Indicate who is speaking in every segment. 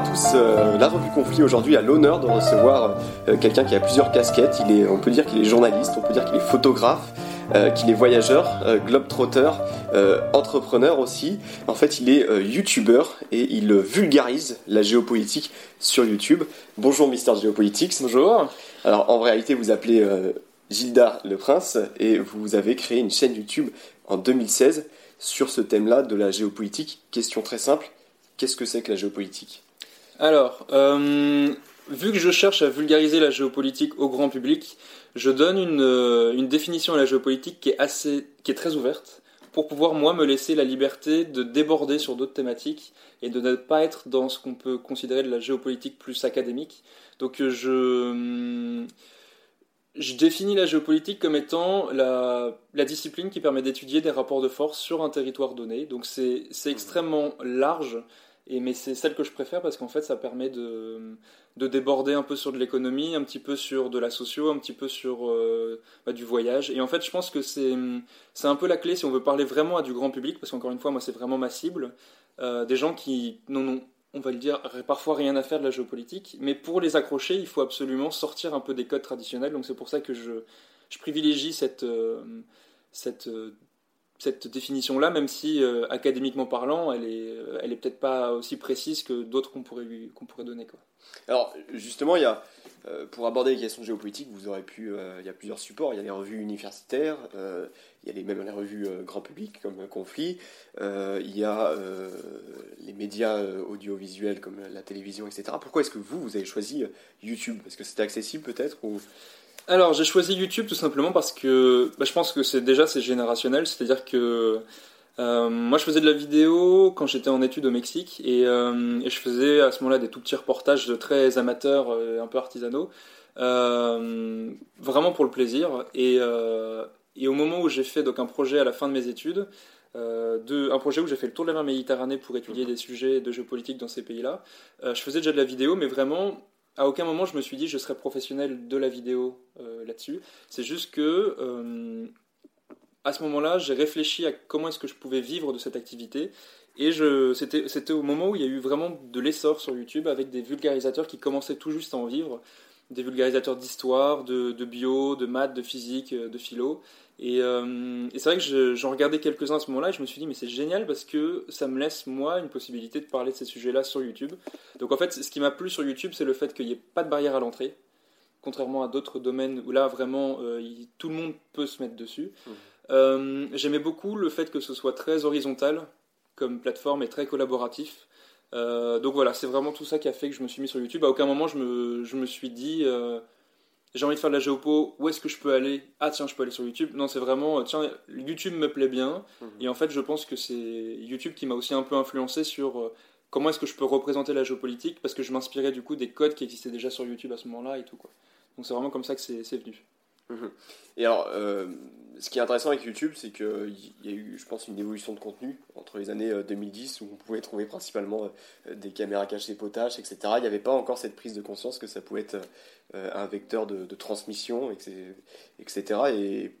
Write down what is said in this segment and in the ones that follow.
Speaker 1: À tous. Euh, la revue Conflit aujourd'hui a l'honneur de recevoir euh, quelqu'un qui a plusieurs casquettes. Il est, on peut dire qu'il est journaliste, on peut dire qu'il est photographe, euh, qu'il est voyageur, globetrotter, entrepreneur aussi. En fait, il est youtubeur et il vulgarise la géopolitique sur YouTube. Bonjour Mister Géopolitics.
Speaker 2: Bonjour.
Speaker 1: Alors en réalité, vous appelez Gilda le Prince et vous avez créé une chaîne YouTube en 2016 sur ce thème-là de la géopolitique. Question très simple. Qu'est-ce que c'est que la géopolitique?
Speaker 2: Alors, euh, vu que je cherche à vulgariser la géopolitique au grand public, je donne une, euh, une, définition à la géopolitique qui est, assez, qui est très ouverte, pour pouvoir, moi, me laisser la liberté de déborder sur d'autres thématiques et de ne pas être dans ce qu'on peut considérer de la géopolitique plus académique. Donc, euh, je je définis la géopolitique comme étant la, la discipline qui permet d'étudier des rapports de force sur un territoire donné. Donc c'est extrêmement large mais c'est celle que je préfère parce qu'en fait, ça permet de, de déborder un peu sur de l'économie, un petit peu sur de la socio, un petit peu sur euh, bah, du voyage. Et en fait, je pense que c'est un peu la clé si on veut parler vraiment à du grand public, parce qu'encore une fois, moi, c'est vraiment ma cible. Euh, des gens qui n'ont, on va le dire, parfois rien à faire de la géopolitique, mais pour les accrocher, il faut absolument sortir un peu des codes traditionnels. Donc c'est pour ça que je, je privilégie cette, euh, cette cette définition-là, même si euh, académiquement parlant, elle est, euh, elle est peut-être pas aussi précise que d'autres qu'on pourrait, donner.
Speaker 1: Alors, justement, il y a, euh, pour aborder les questions géopolitiques, il y a plusieurs supports. Il y a les revues universitaires, il y a même les revues grand public comme Conflit, il y a les médias audiovisuels comme la télévision, etc. Pourquoi est-ce que vous, vous avez choisi YouTube? Parce que c'était accessible peut-être ou...
Speaker 2: Alors j'ai choisi YouTube tout simplement parce que bah, je pense que c'est déjà c'est générationnel, c'est-à-dire que euh, moi je faisais de la vidéo quand j'étais en études au Mexique et, euh, je faisais à ce moment-là des tout petits reportages très amateurs, un peu artisanaux, euh, vraiment pour le plaisir. Et, au moment où j'ai fait donc un projet à la fin de mes études, de, un projet où j'ai fait le tour de la mer Méditerranée pour étudier des sujets de géopolitique dans ces pays-là. je faisais déjà de la vidéo, mais vraiment à aucun moment je me suis dit je serais professionnel de la vidéo euh, là-dessus. C'est juste que euh, à ce moment-là, j'ai réfléchi à comment est-ce que je pouvais vivre de cette activité. Et c'était au moment où il y a eu vraiment de l'essor sur YouTube avec des vulgarisateurs qui commençaient tout juste à en vivre des vulgarisateurs d'histoire, de, bio, de maths, de physique, euh, de philo. Euh, et, c'est vrai que j'en regardais quelques-uns à ce moment-là et je me suis dit, mais c'est génial parce que ça me laisse, moi, une possibilité de parler de ces sujets-là sur YouTube. Donc en fait, ce qui m'a plu sur YouTube, c'est le fait qu'il n'y ait pas de barrière à l'entrée, contrairement à d'autres domaines où là, vraiment, euh, tout le monde peut se mettre dessus. Mmh. J'aimais beaucoup le fait que ce soit très horizontal comme plateforme et très collaboratif. Euh, donc voilà, c'est vraiment tout ça qui a fait que je me suis mis sur YouTube. À aucun moment je me, je me suis dit euh, j'ai envie de faire de la géopo, où est-ce que je peux aller? Ah tiens, je peux aller sur YouTube. Non, c'est vraiment tiens, YouTube me plaît bien. Mhm. Et en fait, je pense que c'est YouTube qui m'a aussi un peu influencé sur euh, comment est-ce que je peux représenter la géopolitique parce que je m'inspirais du coup des codes qui existaient déjà sur YouTube à ce moment-là et tout quoi. Donc c'est vraiment comme ça que c'est venu.
Speaker 1: Et alors, euh, ce qui est intéressant avec YouTube, c'est qu'il y a eu, je pense, une évolution de contenu entre les années 2010 où on pouvait trouver principalement des caméras cachées potaches, etc. Il n'y avait pas encore cette prise de conscience que ça pouvait être un vecteur de, transmission, etc. Et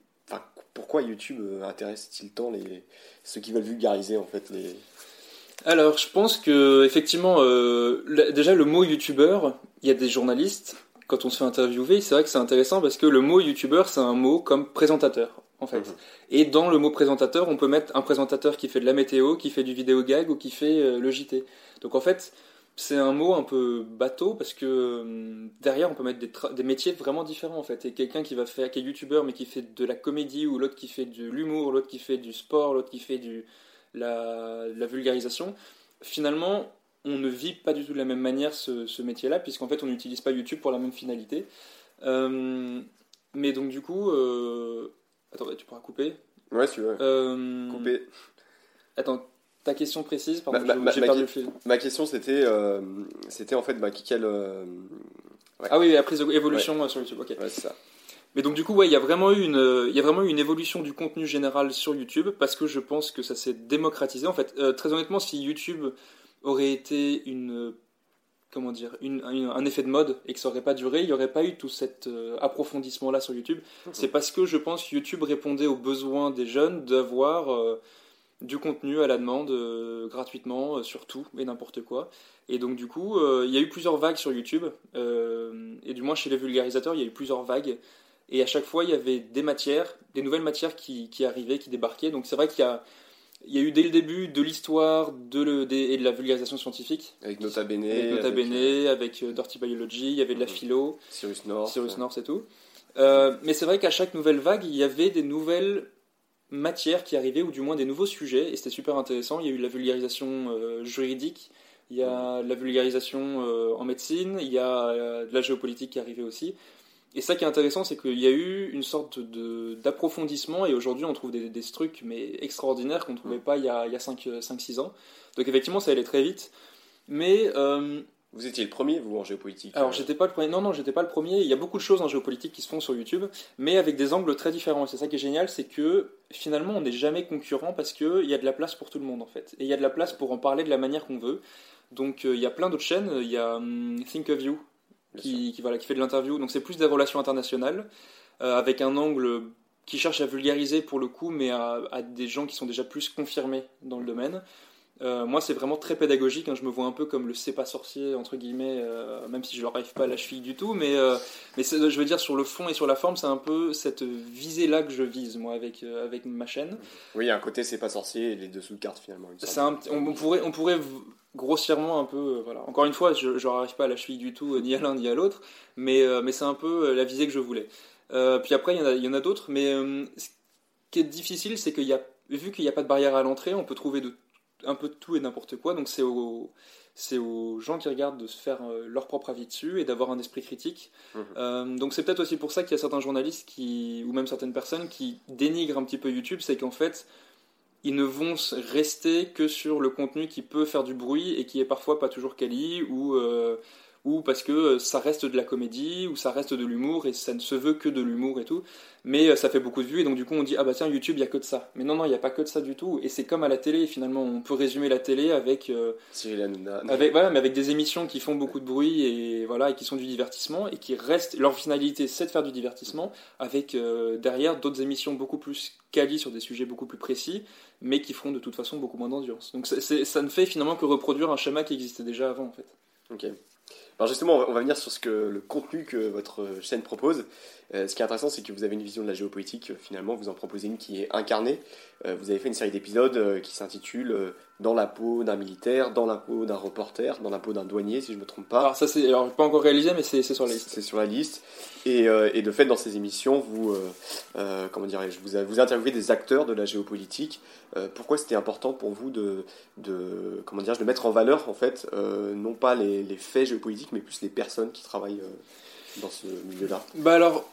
Speaker 1: pourquoi YouTube intéresse-t-il tant les, ceux qui veulent vulgariser en fait
Speaker 2: alors, je pense que effectivement, euh, déjà le mot youtubeur, il y a des journalistes. Quand on se fait interviewer, c'est vrai que c'est intéressant parce que le mot youtubeur, c'est un mot comme présentateur, en fait. Mhm. Et dans le mot présentateur, on peut mettre un présentateur qui fait de la météo, qui fait du vidéo gag ou qui fait euh, le JT. Donc en fait, c'est un mot un peu bateau parce que euh, derrière on peut mettre des, des, métiers vraiment différents en fait. Et quelqu'un qui va faire, qui est youtubeur mais qui fait de la comédie ou l'autre qui fait de l'humour, l'autre qui fait du sport, l'autre qui fait du la, vulgarisation, finalement, on ne vit pas du tout de la même manière ce, métier-là, puisqu'en fait, on n'utilise pas YouTube pour la même finalité. Euh, mais donc, du coup, euh... attends, tu pourras couper
Speaker 1: Ouais, si tu veux. Euh, couper.
Speaker 2: Attends, ta question précise, pardon, j'ai perdu le fil.
Speaker 1: Ma question, c'était, c'était en fait, bah, quelle.
Speaker 2: Ah oui, après évolution sur YouTube, ok.
Speaker 1: Ouais, c'est ça.
Speaker 2: Mais donc du coup, ouais, il y a vraiment eu une, il y a vraiment eu une évolution du contenu général sur YouTube parce que je pense que ça s'est démocratisé. En fait, euh, très honnêtement, si YouTube aurait été une, comment dire, une, un effet de mode et que ça aurait pas duré, il n'y aurait pas eu tout cet euh, approfondissement là sur YouTube. C'est parce que je pense que YouTube répondait aux besoins des jeunes d'avoir euh, du contenu à la demande gratuitement sur tout et n'importe quoi. Et donc du coup, il y a eu plusieurs vagues sur YouTube et du moins chez les vulgarisateurs, il y a eu plusieurs vagues. Et à chaque fois, il y avait des matières, des nouvelles matières qui, qui arrivaient, qui débarquaient. Donc c'est vrai qu'il y a, il y a eu dès le début de l'histoire de le, et de la vulgarisation scientifique.
Speaker 1: Avec Nota Bene.
Speaker 2: Avec Nota Bene, euh, avec, euh, Dirty Biology, il y avait de la philo.
Speaker 1: Cyrus North.
Speaker 2: Cyrus North et tout. Euh, mais c'est vrai qu'à chaque nouvelle vague, il y avait des nouvelles matières qui arrivaient, ou du moins des nouveaux sujets, et c'était super intéressant. Il y a eu la vulgarisation juridique, il y a la vulgarisation en médecine, il y a de la géopolitique qui arrivait aussi. Et ça qui est intéressant, c'est qu'il y a eu une sorte d'approfondissement et aujourd'hui on trouve des, trucs mais extraordinaires qu'on ne trouvait pas il y a, 5-6 ans. Donc effectivement ça allait très vite. Mais... Euh,
Speaker 1: vous étiez le premier, vous, en géopolitique
Speaker 2: Alors, j'étais pas le premier. Non, non, j'étais pas le premier. Il y a beaucoup de choses en géopolitique qui se font sur YouTube, mais avec des angles très différents. Et c'est ça qui est génial, c'est que finalement, on n'est jamais concurrent parce qu'il y a de la place pour tout le monde, en fait. Et il y a de la place pour en parler de la manière qu'on veut. Donc, euh, il y a plein d'autres chaînes. Il y a hum, Think of You, qui, qui, voilà, qui fait de l'interview. Donc c'est plus des relations internationales, euh, avec un angle qui cherche à vulgariser pour le coup, mais à, à, des gens qui sont déjà plus confirmés dans le domaine. Euh, moi, c'est vraiment très pédagogique. Hein. je me vois un peu comme le c'est pas sorcier entre guillemets, euh, même si je leur arrive pas à la cheville du tout. Mais, euh, mais je veux dire sur le fond et sur la forme, c'est un peu cette visée là que je vise moi avec avec ma chaîne.
Speaker 1: Oui, il y a un côté c'est pas sorcier et les dessous de cartes finalement.
Speaker 2: Un, on, pourrait on pourrait grossièrement un peu voilà. Encore une fois, je, je leur arrive pas à la cheville du tout, ni à l'un ni à l'autre. Mais mais c'est un peu la visée que je voulais. puis après, il y en a il y en a d'autres. Mais ce qui est difficile, c'est qu'il y a vu qu'il n'y a pas de barrière à l'entrée, on peut trouver de un peu de tout et n'importe quoi. Donc c'est aux, c'est aux gens qui regardent de se faire euh, leur propre avis dessus et d'avoir un esprit critique. Mhm. Euh, donc c'est peut-être aussi pour ça qu'il y a certains journalistes qui, ou même certaines personnes qui dénigrent un petit peu YouTube, c'est qu'en fait, ils ne vont rester que sur le contenu qui peut faire du bruit et qui est parfois pas toujours quali ou euh, ou parce que euh, ça reste de la comédie, ou ça reste de l'humour, et ça ne se veut que de l'humour et tout, mais euh, ça fait beaucoup de vues, et donc du coup on dit, ah bah tiens, YouTube, il n'y a que de ça. Mais non, non, il n'y a pas que de ça du tout, et c'est comme à la télé, finalement, on peut résumer la télé avec... Euh, avec, voilà, mais avec des émissions qui font beaucoup de bruit, et voilà, et qui sont du divertissement, et qui restent, leur finalité c'est de faire du divertissement, avec derrière d'autres émissions beaucoup plus quali sur des sujets beaucoup plus précis, mais qui feront de toute façon beaucoup moins d'audience. Donc ça ne fait finalement que reproduire un schéma qui existait déjà avant, en fait.
Speaker 1: Ok. Alors justement, on va venir sur ce que le contenu que votre chaîne propose. Euh, ce qui est intéressant, c'est que vous avez une vision de la géopolitique. Finalement, vous en proposez une qui est incarnée. Euh, vous avez fait une série d'épisodes euh, qui s'intitule Dans la peau d'un militaire, dans la peau d'un reporter, dans la peau d'un douanier, si je ne me trompe pas.
Speaker 2: Alors ça, c'est alors pas encore réalisé, mais c'est sur la liste.
Speaker 1: C'est sur la liste. Et, et, de fait, dans ces émissions, vous, comment dirais-je, vous, vous interviewez des acteurs de la géopolitique. pourquoi c'était important pour vous de, de, comment dirais de mettre en valeur, en fait, non pas les, les, faits géopolitiques, mais plus les personnes qui travaillent dans ce milieu-là
Speaker 2: Bah alors,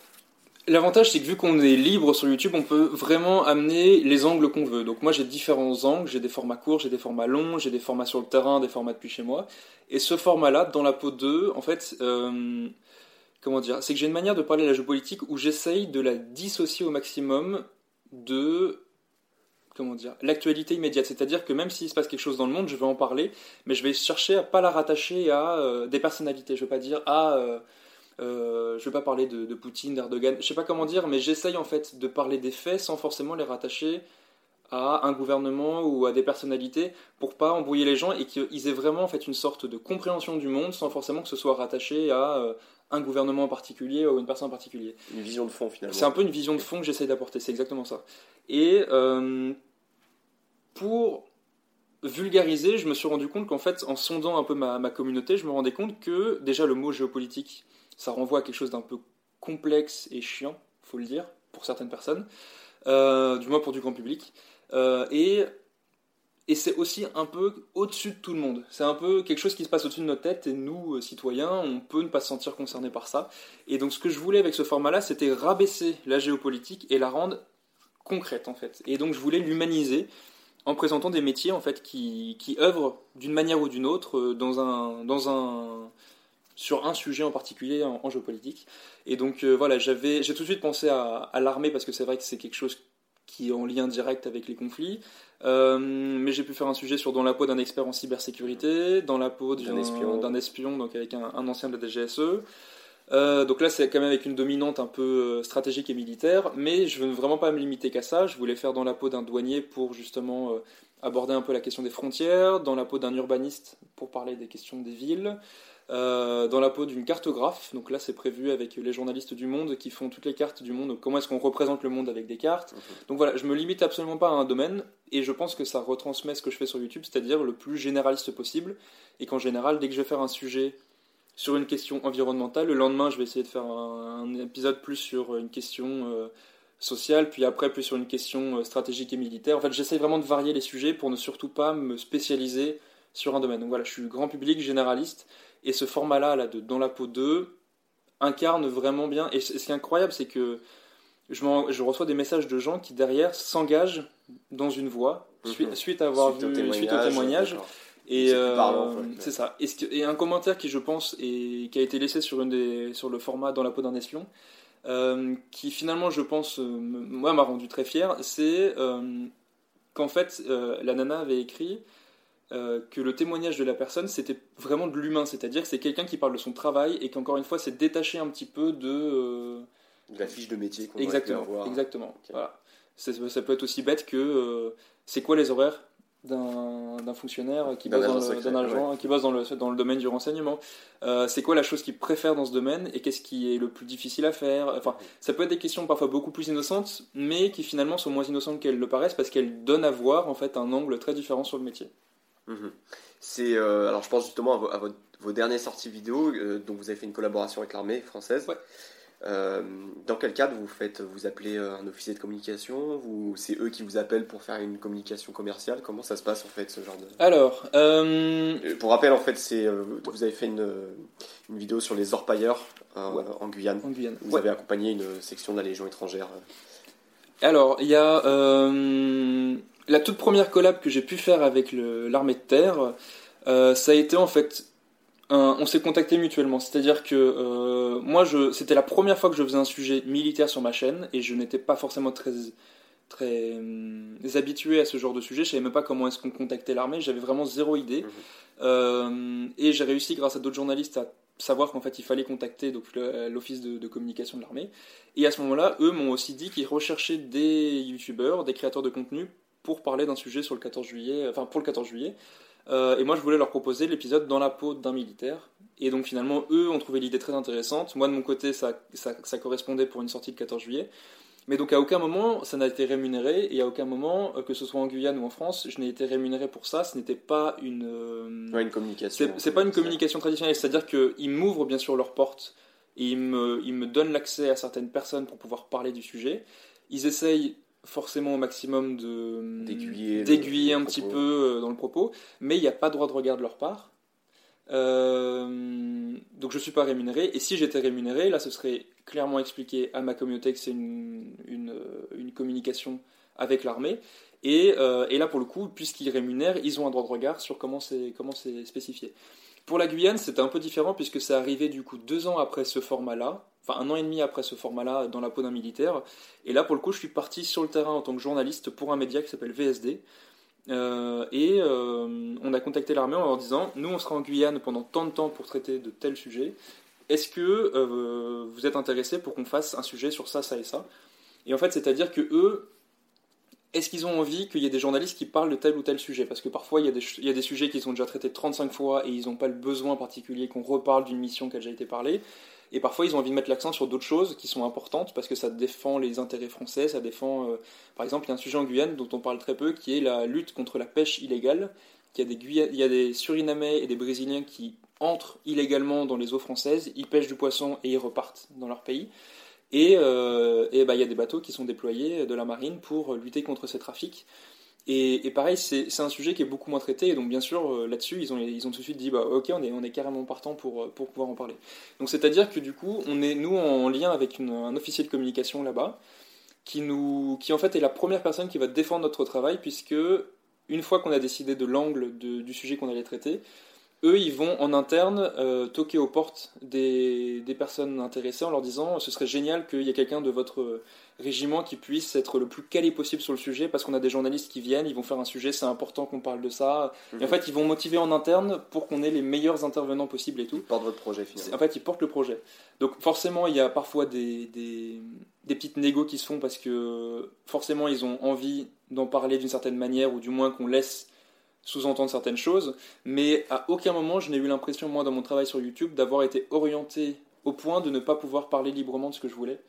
Speaker 2: L'avantage, c'est que vu qu'on est libre sur YouTube, on peut vraiment amener les angles qu'on veut. Donc moi, j'ai différents angles, j'ai des formats courts, j'ai des formats longs, j'ai des formats sur le terrain, des formats depuis chez moi. Et ce format-là, dans la peau 2, en fait, euh, comment dire, c'est que j'ai une manière de parler de la géopolitique où j'essaye de la dissocier au maximum de comment dire, l'actualité immédiate. C'est-à-dire que même s'il se passe quelque chose dans le monde, je vais en parler, mais je vais chercher à pas la rattacher à euh, des personnalités. Je vais pas dire ah, euh, euh, je vais pas parler de, Poutine, d'Erdogan. Je sais pas comment dire, mais j'essaye en fait de parler des faits sans forcément les rattacher à un gouvernement ou à des personnalités pour pas embrouiller les gens et qu'ils aient vraiment en fait une sorte de compréhension du monde sans forcément que ce soit rattaché à un gouvernement en particulier ou une personne en particulier.
Speaker 1: Une vision de fond finalement.
Speaker 2: C'est un peu une vision de fond que j'essaye d'apporter, c'est exactement ça. Et pour vulgariser, je me suis rendu compte qu'en fait, en sondant un peu ma, communauté, je me rendais compte que déjà le mot géopolitique, ça renvoie à quelque chose d'un peu complexe et chiant, faut le dire, pour certaines personnes, euh, du moins pour du grand public. Euh, et et c'est aussi un peu au-dessus de tout le monde. C'est un peu quelque chose qui se passe au-dessus de notre tête et nous, euh, citoyens, on peut ne pas se sentir concernés par ça. Et donc ce que je voulais avec ce format-là, c'était rabaisser la géopolitique et la rendre concrète en fait. Et donc je voulais l'humaniser en présentant des métiers en fait qui, qui œuvrent d'une manière ou d'une autre euh, dans un, dans un, sur un sujet en particulier en, géopolitique. Et donc euh, voilà, j'avais, j'ai tout de suite pensé à, l'armée parce que c'est vrai que c'est quelque chose qui est en lien direct avec les conflits. Euh, mais j'ai pu faire un sujet sur dans la peau d'un expert en cybersécurité, dans la peau d'un espion, d'un espion, donc avec un, un, ancien de la DGSE. Euh, donc là, c'est quand même avec une dominante un peu euh, stratégique et militaire, mais je veux vraiment pas me limiter qu'à ça. Je voulais faire dans la peau d'un douanier pour justement euh, aborder un peu la question des frontières, dans la peau d'un urbaniste pour parler des questions des villes, dans la peau d'une cartographe. Donc là, c'est prévu avec les journalistes du monde qui font toutes les cartes du monde. Comment est-ce qu'on représente le monde avec des cartes Donc voilà, je me limite absolument pas à un domaine et je pense que ça retransmet ce que je fais sur YouTube, c'est-à-dire le plus généraliste possible. Et qu'en général, dès que je vais faire un sujet sur une question environnementale. Le lendemain, je vais essayer de faire un, épisode plus sur une question euh, sociale, puis après plus sur une question euh, stratégique et militaire. En fait, j'essaie vraiment de varier les sujets pour ne surtout pas me spécialiser sur un domaine. Donc voilà, je suis grand public, généraliste, et ce format-là, là, de Dans la peau 2, incarne vraiment bien. Et ce qui est incroyable, c'est que je, je, reçois des messages de gens qui derrière s'engagent dans une voie mhm. suite, à avoir vu, suite au témoignage. Et euh, c'est ça. Et, un commentaire qui, je pense, et qui a été laissé sur, une des, sur le format Dans la peau d'un espion, euh, qui finalement, je pense, euh, moi, m'a rendu très fier, c'est qu'en fait, la nana avait écrit que le témoignage de la personne, c'était vraiment de l'humain, c'est-à-dire que c'est quelqu'un qui parle de son travail et qu'encore une fois, c'est détaché un petit peu de...
Speaker 1: de la fiche de métier qu'on
Speaker 2: Exactement, exactement. Voilà. Ça, ça, peut être aussi bête que c'est quoi les horaires? D'un fonctionnaire qui bosse, dans le, agent, qui bosse dans le, dans le domaine du renseignement. Euh, c'est quoi la chose qu'il préfère dans ce domaine et qu'est-ce qui est le plus difficile à faire? Enfin, ça peut être des questions parfois beaucoup plus innocentes, mais qui finalement sont moins innocentes qu'elles le paraissent parce qu'elles donnent à voir en fait un angle très différent sur le métier.
Speaker 1: Mhm. C'est euh, alors je pense justement à, vos dernières sorties vidéo, euh, dont vous avez fait une collaboration avec l'armée française. Euh, dans quel cadre vous faites Vous appelez euh, un officier de communication? Vous, C'est eux qui vous appellent pour faire une communication commerciale? Comment ça se passe en fait ce genre de...
Speaker 2: Alors,
Speaker 1: euh, pour rappel en fait, c'est vous avez fait une, une, vidéo sur les orpailleurs en Guyane.
Speaker 2: En Guyane.
Speaker 1: Vous avez accompagné une section de la Légion étrangère.
Speaker 2: Alors, il y a la toute première collab que j'ai pu faire avec l'armée de terre. ça a été en fait on s'est contacté mutuellement. C'est-à-dire que euh, moi, je, c'était la première fois que je faisais un sujet militaire sur ma chaîne et je n'étais pas forcément très très euh, habitué à ce genre de sujet. Je savais même pas comment est-ce qu'on contactait l'armée. J'avais vraiment zéro idée. Mhm. Euh, et j'ai réussi, grâce à d'autres journalistes, à savoir qu'en fait il fallait contacter donc l'office de, communication de l'armée. Et à ce moment-là, eux m'ont aussi dit qu'ils recherchaient des youtubeurs, des créateurs de contenu pour parler d'un sujet sur le 14 juillet, enfin pour le 14 juillet. Euh, et moi, je voulais leur proposer l'épisode dans la peau d'un militaire. Et donc finalement, eux ont trouvé l'idée très intéressante. Moi, de mon côté, ça, ça, correspondait pour une sortie le 14 juillet. Mais donc à aucun moment, ça n'a été rémunéré. Et à aucun moment, euh, que ce soit en Guyane ou en France, je n'ai été rémunéré pour ça. Ce n'était pas une...
Speaker 1: Euh, une communication.
Speaker 2: C'est pas une communication traditionnelle. C'est-à-dire qu'ils m'ouvrent bien sûr leurs portes. Et ils me, ils me donnent l'accès à certaines personnes pour pouvoir parler du sujet. Ils essayent forcément au maximum de d'aiguiller un petit peu euh, dans le propos, mais il n'y a pas droit de regard de leur part. Euh, donc je ne suis pas rémunéré, et si j'étais rémunéré, là ce serait clairement expliqué à ma communauté que c'est une, une, une, communication avec l'armée, et, euh, et, là pour le coup, puisqu'ils rémunèrent, ils ont un droit de regard sur comment c'est comment c'est spécifié. Pour la Guyane, c'était un peu différent puisque c'est arrivé du coup deux ans après ce format-là, enfin un an et demi après ce format-là dans la peau d'un militaire. Et là, pour le coup, je suis parti sur le terrain en tant que journaliste pour un média qui s'appelle VSD. Euh, et euh, on a contacté l'armée en leur disant Nous, on sera en Guyane pendant tant de temps pour traiter de tels sujets. Est-ce que euh, vous êtes intéressés pour qu'on fasse un sujet sur ça, ça et ça? Et en fait, c'est-à-dire que eux, est-ce qu'ils ont envie qu'il y ait des journalistes qui parlent de tel ou tel sujet? Parce que parfois, il y, a des, sujets qui sont déjà traités 35 fois et ils n'ont pas le besoin particulier qu'on reparle d'une mission qui a déjà été parlée. Et parfois, ils ont envie de mettre l'accent sur d'autres choses qui sont importantes parce que ça défend les intérêts français, ça défend. Euh, par exemple, il y a un sujet en Guyane dont on parle très peu qui est la lutte contre la pêche illégale. Il y a des, il y a des Surinamais et des Brésiliens qui entrent illégalement dans les eaux françaises, ils pêchent du poisson et ils repartent dans leur pays. Et, euh, bah, il y a des bateaux qui sont déployés de la marine pour lutter contre ces trafics. Et, pareil, c'est un sujet qui est beaucoup moins traité, et donc bien sûr, euh, là-dessus, ils ont, ils ont tout de suite dit, bah, ok, on est, on est carrément partant pour, euh, pour pouvoir en parler. Donc c'est-à-dire que du coup, on est, nous, en lien avec un officier de communication là-bas, qui, qui en fait est la première personne qui va défendre notre travail, puisque une fois qu'on a décidé de l'angle du sujet qu'on allait traiter, eux, ils vont en interne euh, toquer aux portes des, des, personnes intéressées en leur disant ce serait génial qu'il y ait quelqu'un de votre régiment qui puisse être le plus calé possible sur le sujet parce qu'on a des journalistes qui viennent, ils vont faire un sujet, c'est important qu'on parle de ça. Et en mhm. fait, ils vont motiver en interne pour qu'on ait les meilleurs intervenants possibles et tout. Ils
Speaker 1: portent votre projet finalement.
Speaker 2: En fait, ils portent le projet. Donc forcément, il y a parfois des, des, des petites négos qui se font parce que forcément, ils ont envie d'en parler d'une certaine manière ou du moins qu'on laisse sous-entendre certaines choses, mais à aucun moment je n'ai eu l'impression, moi, dans mon travail sur YouTube, d'avoir été orienté au point de ne pas pouvoir parler librement de ce que je voulais.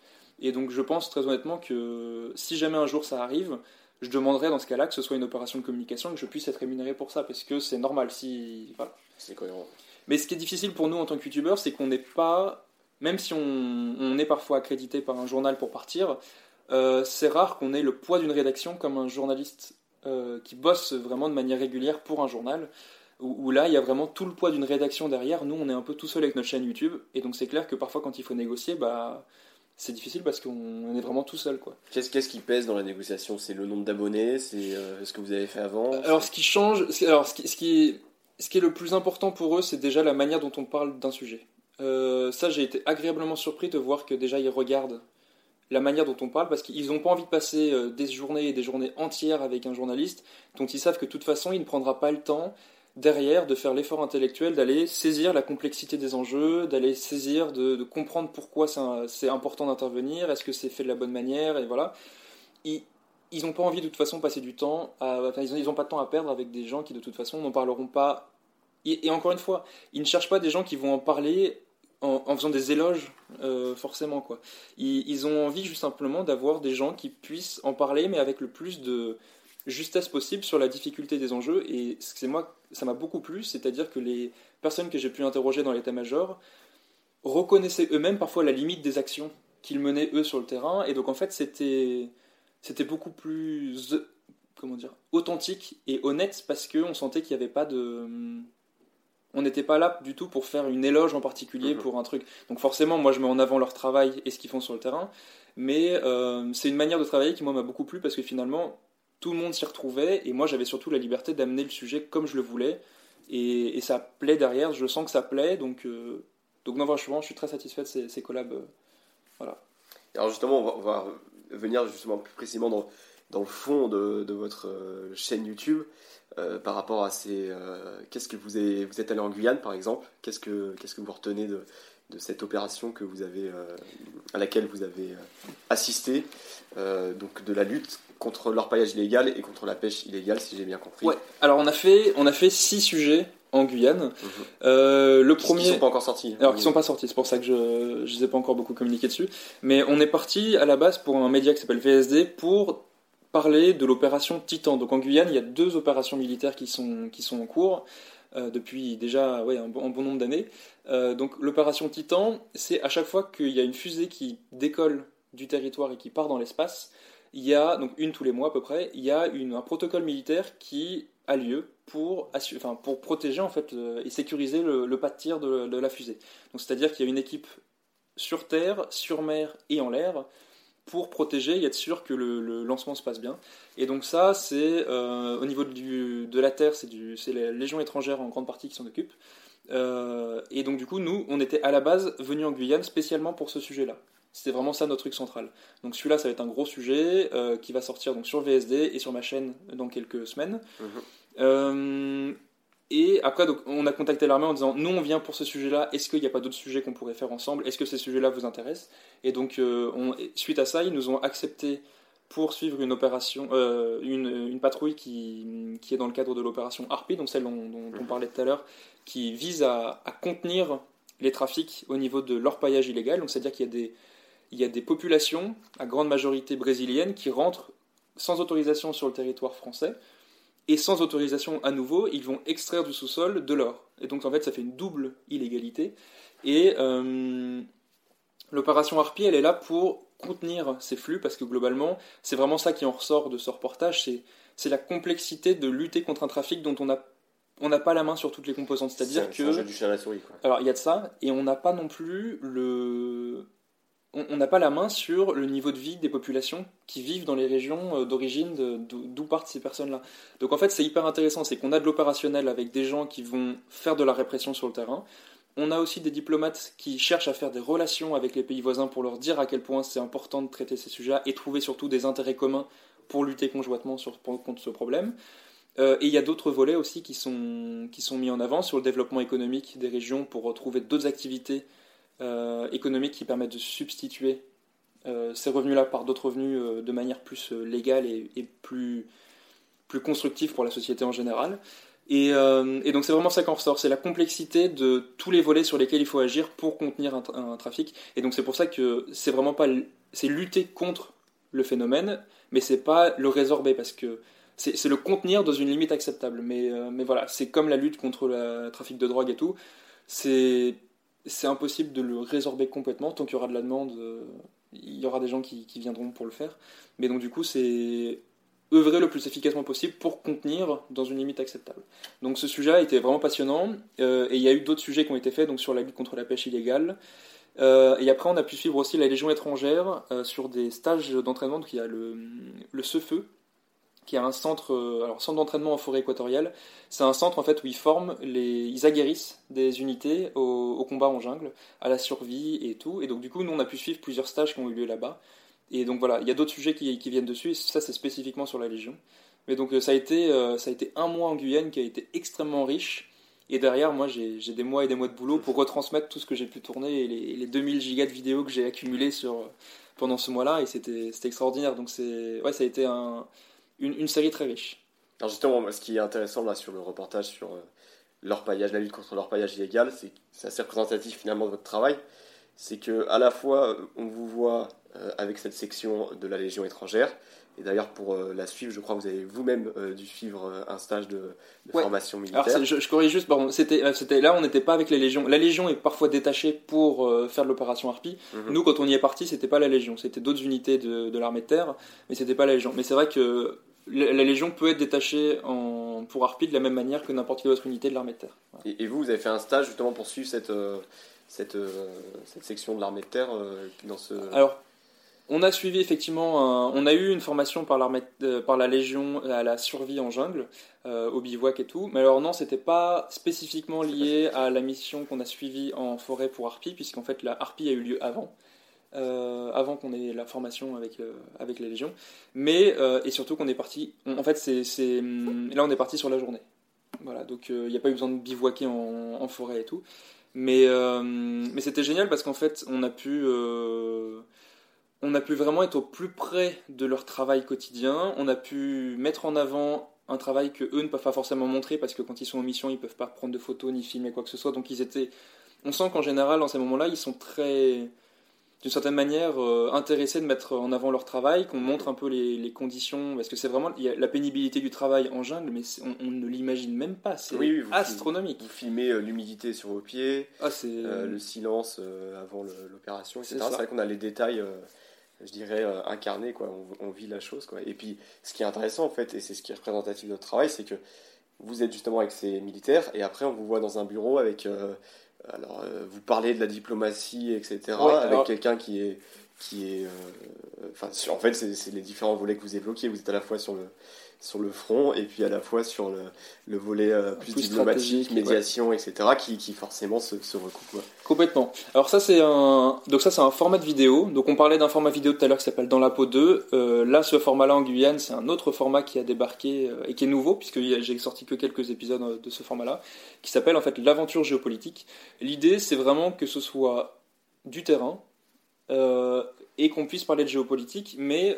Speaker 2: Et donc je pense très honnêtement que si jamais un jour ça arrive, je demanderai dans ce cas-là que ce soit une opération de communication et que je puisse être rémunéré pour ça, parce que c'est normal si... Voilà.
Speaker 1: C'est cohérent.
Speaker 2: Mais ce qui est difficile pour nous en tant que youtubeurs, c'est qu'on n'est pas... Même si on, est parfois accrédité par un journal pour partir, euh, c'est rare qu'on ait le poids d'une rédaction comme un journaliste euh, qui bosse vraiment de manière régulière pour un journal, où, là il y a vraiment tout le poids d'une rédaction derrière. Nous on est un peu tout seul avec notre chaîne YouTube, et donc c'est clair que parfois quand il faut négocier, bah c'est difficile parce qu'on est vraiment tout seul quoi.
Speaker 1: Qu'est-ce qu'est-ce qui pèse dans la négociation? C'est le nombre d'abonnés? C'est euh, ce que vous avez fait avant?
Speaker 2: Alors ce qui change, alors ce qui, ce qui, est, ce qui est le plus important pour eux, c'est déjà la manière dont on parle d'un sujet. Euh, ça, j'ai été agréablement surpris de voir que déjà ils regardent la manière dont on parle, parce qu'ils n'ont pas envie de passer euh, des journées et des journées entières avec un journaliste, dont ils savent que de toute façon, il ne prendra pas le temps derrière de faire l'effort intellectuel d'aller saisir la complexité des enjeux, d'aller saisir, de, comprendre pourquoi c'est important d'intervenir, est-ce que c'est fait de la bonne manière, et voilà. Ils n'ont pas envie de toute façon passer du temps, à, enfin, ils n'ont pas de temps à perdre avec des gens qui de toute façon n'en parleront pas. et, encore une fois, ils ne cherchent pas des gens qui vont en parler en, faisant des éloges, euh, forcément. quoi. Ils, ont envie juste simplement d'avoir des gens qui puissent en parler, mais avec le plus de justesse possible sur la difficulté des enjeux. Et c'est moi, ça m'a beaucoup plu, c'est-à-dire que les personnes que j'ai pu interroger dans l'état-major reconnaissaient eux-mêmes parfois la limite des actions qu'ils menaient eux sur le terrain. Et donc en fait, c'était c'était beaucoup plus comment dire authentique et honnête parce qu'on sentait qu'il n'y avait pas de on n'était pas là du tout pour faire une éloge en particulier mhm. pour un truc. Donc forcément, moi je mets en avant leur travail et ce qu'ils font sur le terrain, mais euh, c'est une manière de travailler qui moi m'a beaucoup plu parce que finalement tout le monde s'y retrouvait et moi j'avais surtout la liberté d'amener le sujet comme je le voulais et, ça plaît derrière, je sens que ça plaît donc euh, donc non franchement je suis très satisfait de ces, collabs. Euh, voilà.
Speaker 1: Alors justement on va, venir justement plus précisément dans, dans le fond de, de votre chaîne YouTube. Euh, par rapport à ces. Euh, qu'est-ce que vous, avez, vous êtes allé en Guyane par exemple Qu'est-ce que, qu'est-ce que vous retenez de, de cette opération que vous avez, euh, à laquelle vous avez assisté Donc de la lutte contre l'orpaillage illégal et contre la pêche illégale, si j'ai bien compris.
Speaker 2: Ouais. Alors on a fait, on a fait six sujets en Guyane. Mhm. le premier. Qui
Speaker 1: sont pas encore sortis.
Speaker 2: Alors qui sont pas sortis, c'est pour ça que je ne les ai pas encore beaucoup communiqué dessus. Mais on est parti à la base pour un média qui s'appelle VSD pour parler de l'opération Titan. Donc en Guyane, il y a deux opérations militaires qui sont, en cours euh, depuis déjà un, bon, nombre d'années. Euh, donc l'opération Titan, c'est à chaque fois qu'il y a une fusée qui décolle du territoire et qui part dans l'espace, il y a, donc une tous les mois à peu près, il y a un protocole militaire qui a lieu pour, protéger en fait euh, et sécuriser le, pas de tir de, de la fusée. C'est-à-dire qu'il y a une équipe sur terre, sur mer et en l'air pour protéger et être sûr que le, lancement se passe bien. Et donc ça, c'est euh, au niveau de la Terre, c'est la Légion étrangère en grande partie qui s'en occupe. et donc du coup, nous, on était à la base venus en Guyane spécialement pour ce sujet-là. C'était vraiment ça notre truc central. Donc celui-là, ça va être un gros sujet qui va sortir donc sur VSD et sur ma chaîne dans quelques semaines. Mhm. Et après, donc, on a contacté l'armée en disant Nous, on vient pour ce sujet-là, est-ce qu'il n'y a pas d'autres sujets qu'on pourrait faire ensemble? Est-ce que ces sujets-là vous intéressent? Et donc, euh, on, suite à ça, ils nous ont accepté pour suivre une opération, euh, une, une, patrouille qui, qui, est dans le cadre de l'opération Harpy, donc celle dont, on parlait tout à l'heure, qui vise à, à, contenir les trafics au niveau de l'orpaillage illégal. Donc, c'est-à-dire qu'il y a des, il y a des populations, à grande majorité brésiliennes, qui rentrent sans autorisation sur le territoire français et sans autorisation à nouveau, ils vont extraire du sous-sol de l'or. Et donc en fait, ça fait une double illégalité. Et euh, l'opération Harpy, elle est là pour contenir ces flux, parce que globalement, c'est vraiment ça qui en ressort de ce reportage, c'est la complexité de lutter contre un trafic dont on n'a on n'a pas la main sur toutes les composantes. C'est-à-dire que.
Speaker 1: du chien à la souris, quoi.
Speaker 2: Alors, il y a de ça, et on n'a pas non plus le on n'a pas la main sur le niveau de vie des populations qui vivent dans les régions euh, d'origine d'où partent ces personnes-là. Donc en fait, c'est hyper intéressant, c'est qu'on a de l'opérationnel avec des gens qui vont faire de la répression sur le terrain. On a aussi des diplomates qui cherchent à faire des relations avec les pays voisins pour leur dire à quel point c'est important de traiter ces sujets et trouver surtout des intérêts communs pour lutter conjointement contre ce problème. Euh, et il y a d'autres volets aussi qui sont, qui sont mis en avant sur le développement économique des régions pour retrouver d'autres activités économiques qui permettent de substituer euh, ces revenus-là par d'autres revenus euh, de manière plus légale et, plus, plus constructive pour la société en général. Et, donc c'est vraiment ça qu'en ressort, c'est la complexité de tous les volets sur lesquels il faut agir pour contenir un, trafic. Et donc c'est pour ça que c'est vraiment pas, c'est lutter contre le phénomène, mais c'est pas le résorber parce que c'est le contenir dans une limite acceptable. Mais, mais voilà, c'est comme la lutte contre le trafic de drogue et tout. C'est c'est impossible de le résorber complètement. Tant qu'il y aura de la demande, euh, il y aura des gens qui, viendront pour le faire. Mais donc du coup, c'est œuvrer le plus efficacement possible pour contenir dans une limite acceptable. Donc ce sujet a été vraiment passionnant. Euh, et il y a eu d'autres sujets qui ont été faits donc sur la lutte contre la pêche illégale. Euh, et après, on a pu suivre aussi la Légion étrangère sur des stages d'entraînement. Donc il y a le, le feu qui est un centre, euh, alors centre d'entraînement en forêt équatoriale. C'est un centre en fait où ils forment, ils aguerrissent des unités au, combat en jungle, à la survie et tout. Et donc du coup, nous on a pu suivre plusieurs stages qui ont eu lieu là-bas. Et donc voilà, il y a d'autres sujets qui, viennent dessus. Et ça c'est spécifiquement sur la Légion. Mais donc euh, ça a été, euh, ça a été un mois en Guyane qui a été extrêmement riche. Et derrière, moi, j'ai des mois et des mois de boulot pour retransmettre tout ce que j'ai pu tourner et les, les 2000 gigas de vidéos que j'ai accumulés sur, pendant ce mois-là. Et c'était extraordinaire. Donc, ouais, ça a été un, une, série très riche.
Speaker 1: Alors justement, ce qui est intéressant là sur le reportage sur euh, l'orpaillage, la lutte contre l'orpaillage illégal, c'est c'est assez représentatif finalement de votre travail. C'est que à la fois on vous voit euh, avec cette section de la Légion étrangère, et d'ailleurs pour euh, la suivre, je crois que vous avez vous-même dû suivre un stage de, formation militaire.
Speaker 2: Alors je, je, corrige juste, pardon, c'était, c'était là on n'était pas avec les légions. La Légion est parfois détachée pour faire de l'opération Harpy. Mhm. Nous quand on y est parti, c'était pas la Légion, c'était d'autres unités de, de l'armée de terre, mais c'était pas la Légion. Mais c'est vrai que la Légion peut être détachée en, pour Harpy de la même manière que n'importe quelle autre unité de l'armée de terre.
Speaker 1: Et, vous, vous avez fait un stage justement pour suivre cette, euh, cette, euh, cette section de l'armée de terre euh, dans ce...
Speaker 2: Alors, on a suivi effectivement, on a eu une formation par, l'armée, par la Légion à la survie en jungle, au bivouac et tout, mais alors non, c'était pas spécifiquement lié à la mission qu'on a suivie en forêt pour Harpy, puisqu'en fait la Harpy a eu lieu avant. Euh, avant qu'on ait la formation avec, euh, avec les légions. Mais, euh, et surtout qu'on est parti, en fait, c'est, là on est parti sur la journée. Voilà, donc il n'y a pas eu besoin de bivouaquer en, en forêt et tout. Mais, mais c'était génial parce qu'en fait, on a pu on a pu vraiment être au plus près de leur travail quotidien. On a pu mettre en avant un travail que eux ne peuvent pas forcément montrer parce que quand ils sont en mission, ils peuvent pas prendre de photos ni filmer quoi que ce soit. Donc ils étaient. On sent qu'en général, dans ces moments-là, ils sont très d'une certaine manière euh, intéressés de mettre en avant leur travail, qu'on montre un peu les, les conditions, parce que c'est vraiment il y a la pénibilité du travail en jungle, mais on, ne l'imagine même pas, c'est astronomique.
Speaker 1: vous filmez euh, l'humidité sur vos pieds,
Speaker 2: ah,
Speaker 1: euh, le silence avant l'opération, etc. C'est vrai qu'on a les détails, je dirais, incarnés, quoi. On, vit la chose. Quoi. Et puis, ce qui est intéressant, en fait, et c'est ce qui est représentatif de notre travail, c'est que vous êtes justement avec ces militaires, et après on vous voit dans un bureau avec alors, euh, vous parlez de la diplomatie, etc., avec quelqu'un qui est qui est, enfin, en fait, c'est les différents volets que vous évoquiez. Vous êtes à la fois sur le sur le front et puis à la fois sur le, le volet euh, plus, diplomatique, médiation, etc. Qui, qui, forcément se, se recoupent.
Speaker 2: Complètement. Alors ça c'est un donc ça c'est un format de vidéo. Donc on parlait d'un format vidéo tout à l'heure qui s'appelle Dans la peau 2. Euh, là ce format-là en Guyane c'est un autre format qui a débarqué euh, et qui est nouveau puisque j'ai sorti que quelques épisodes de ce format-là qui s'appelle en fait l'aventure géopolitique. L'idée c'est vraiment que ce soit du terrain et qu'on puisse parler de géopolitique, mais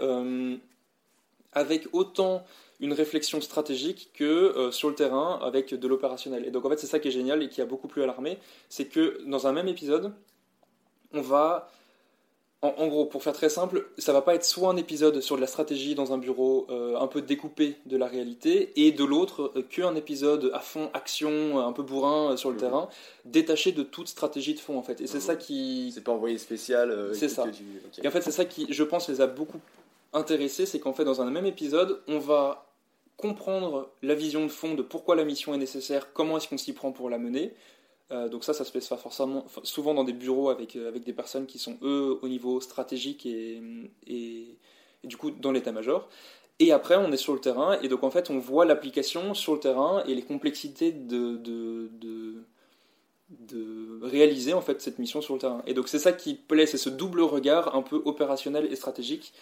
Speaker 2: avec autant une réflexion stratégique que euh, sur le terrain avec de l'opérationnel. Et donc en fait c'est ça qui est génial et qui a beaucoup plu à l'armée, c'est que dans un même épisode, on va, en, gros pour faire très simple, ça va pas être soit un épisode sur de la stratégie dans un bureau euh, un peu découpé de la réalité, et de l'autre euh, qu'un épisode à fond action, un peu bourrin sur le mmh. terrain, détaché de toute stratégie de fond en fait. Et c'est mmh. ça qui...
Speaker 1: C'est pas envoyé spécial.
Speaker 2: c'est ça. Et en fait c'est ça qui, je pense, les a beaucoup intéressés, c'est qu'en fait dans un même épisode, on va comprendre la vision de fond de pourquoi la mission est nécessaire, comment est-ce qu'on s'y prend pour la mener. Euh, donc ça, ça se fait forcément, souvent dans des bureaux avec, euh, avec des personnes qui sont, eux, au niveau stratégique et, et, du coup dans l'état-major. Et après, on est sur le terrain, et donc en fait, on voit l'application sur le terrain et les complexités de, de, de, réaliser en fait cette mission sur le terrain. Et donc c'est ça qui plaît, c'est ce double regard un peu opérationnel et stratégique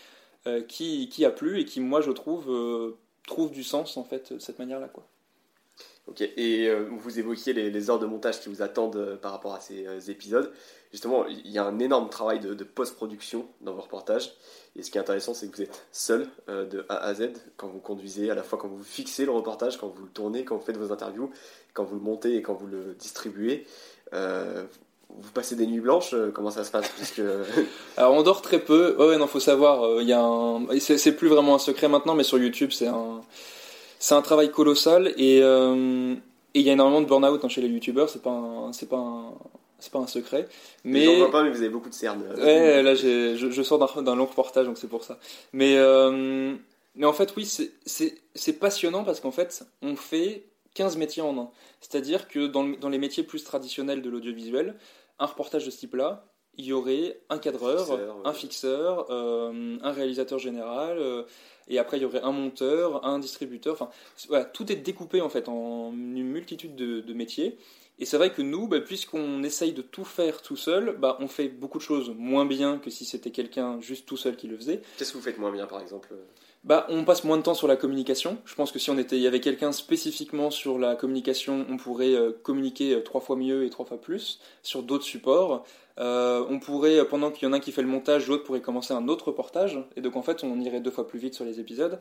Speaker 2: euh, qui, qui, a plu et qui, moi, je trouve, trouve du sens en fait cette manière-là quoi.
Speaker 1: Ok, et euh, vous évoquiez les, heures de montage qui vous attendent euh, par rapport à ces euh, épisodes. Justement, il y a un énorme travail de, post-production dans vos reportages. Et ce qui est intéressant, c'est que vous êtes seul de A à Z quand vous conduisez, à la fois quand vous fixez le reportage, quand vous le tournez, quand vous faites vos interviews, quand vous le montez et quand vous le distribuez vous passez des nuits blanches Comment ça se passe? Puisque...
Speaker 2: Alors on dort très peu. Ouais, non, faut savoir. Il y a un... c'est, plus vraiment un secret maintenant, mais sur YouTube, c'est un, c'est un travail colossal et euh, il y a énormément de burn-out hein, chez les YouTubeurs. C'est pas, un... c'est pas un, c'est pas un secret.
Speaker 1: Mais je vois pas, mais vous avez beaucoup de cernes.
Speaker 2: Ouais, là, je, je, sors d'un, long reportage, donc c'est pour ça. Mais euh, mais en fait, oui, c'est passionnant parce qu'en fait, on fait 15 métiers en un. C'est-à-dire que dans, dans, les métiers plus traditionnels de l'audiovisuel, un reportage de ce type-là, il y aurait un cadreur, un fixeur, euh, un réalisateur général, euh, et après il y aurait un monteur, un distributeur. Enfin, voilà, tout est découpé en fait en une multitude de, métiers. Et c'est vrai que nous, bah, puisqu'on essaye de tout faire tout seul, bah, on fait beaucoup de choses moins bien que si c'était quelqu'un juste tout seul qui le faisait.
Speaker 1: Qu'est-ce que vous faites moins bien par exemple
Speaker 2: bah, on passe moins de temps sur la communication. Je pense que si on était, il y avait quelqu'un spécifiquement sur la communication, on pourrait euh, communiquer euh, trois fois mieux et trois fois plus sur d'autres supports. Euh, on pourrait, pendant qu'il y en a un qui fait le montage, l'autre pourrait commencer un autre reportage, et donc en fait, on irait deux fois plus vite sur les épisodes.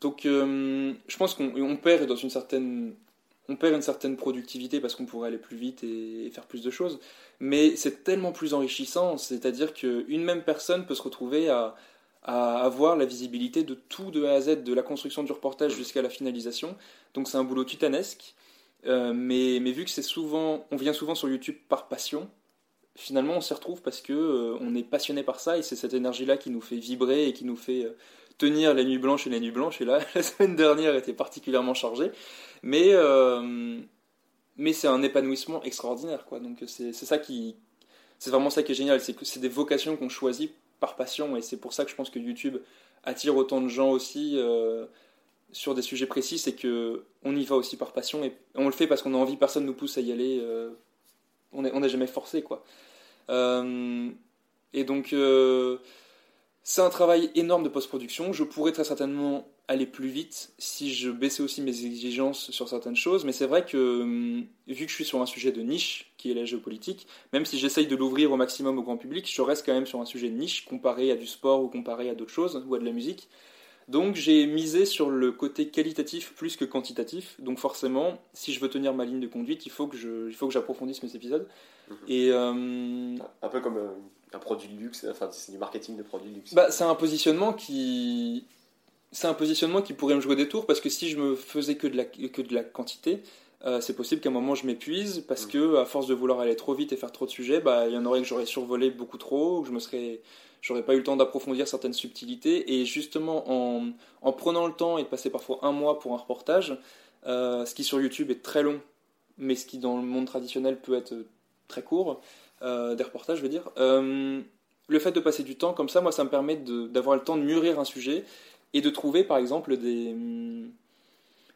Speaker 2: Donc, je pense qu'on perd dans une certaine, on perd une certaine productivité parce qu'on pourrait aller plus vite et, faire plus de choses. Mais c'est tellement plus enrichissant, c'est-à-dire qu'une même personne peut se retrouver à à avoir la visibilité de tout de A à Z, de la construction du reportage jusqu'à la finalisation. Donc c'est un boulot titanesque. Euh, mais, mais, vu que c'est souvent, on vient souvent sur YouTube par passion, finalement on s'y retrouve parce que euh, on est passionné par ça et c'est cette énergie-là qui nous fait vibrer et qui nous fait euh, tenir les nuits blanches et les nuits blanches. Et là, la semaine dernière était particulièrement chargée, mais mais c'est un épanouissement extraordinaire, quoi. Donc c'est ça qui, c'est vraiment ça qui est génial, c'est que c'est des vocations qu'on choisit par passion et c'est pour ça que je pense que YouTube attire autant de gens aussi euh, sur des sujets précis, c'est que on y va aussi par passion et on le fait parce qu'on a envie, personne nous pousse à y aller, euh, on n'est jamais forcé quoi. Euh, et donc c'est un travail énorme de post-production. Je pourrais très certainement aller plus vite si je baissais aussi mes exigences sur certaines choses, mais c'est vrai que hum, vu que je suis sur un sujet de niche, qui est la géopolitique, même si j'essaye de l'ouvrir au maximum au grand public, je reste quand même sur un sujet de niche comparé à du sport ou comparé à d'autres choses, ou à de la musique. Donc j'ai misé sur le côté qualitatif plus que quantitatif. Donc forcément, si je veux tenir ma ligne de conduite, il faut que je, il faut que j'approfondisse mes épisodes. Mhm. Et euh,
Speaker 1: un peu comme euh, un produit de luxe, enfin c'est du marketing de produit de luxe.
Speaker 2: Bah, c'est un positionnement qui c'est un positionnement qui pourrait me jouer des tours parce que si je me faisais que de la, que de la quantité, euh, c'est possible qu'à un moment je m'épuise parce mm. que à force de vouloir aller trop vite et faire trop de sujets, bah il y en aurait que j'aurais survolé beaucoup trop, ou je me serais, j'aurais pas eu le temps d'approfondir certaines subtilités. Et justement en, en, prenant le temps et de passer parfois un mois pour un reportage, euh, ce qui sur YouTube est très long, mais ce qui dans le monde traditionnel peut être très court, euh, des reportages je veux dire. Le fait de passer du temps comme ça, moi, ça me permet d'avoir le temps de mûrir un sujet et de trouver, par exemple, des,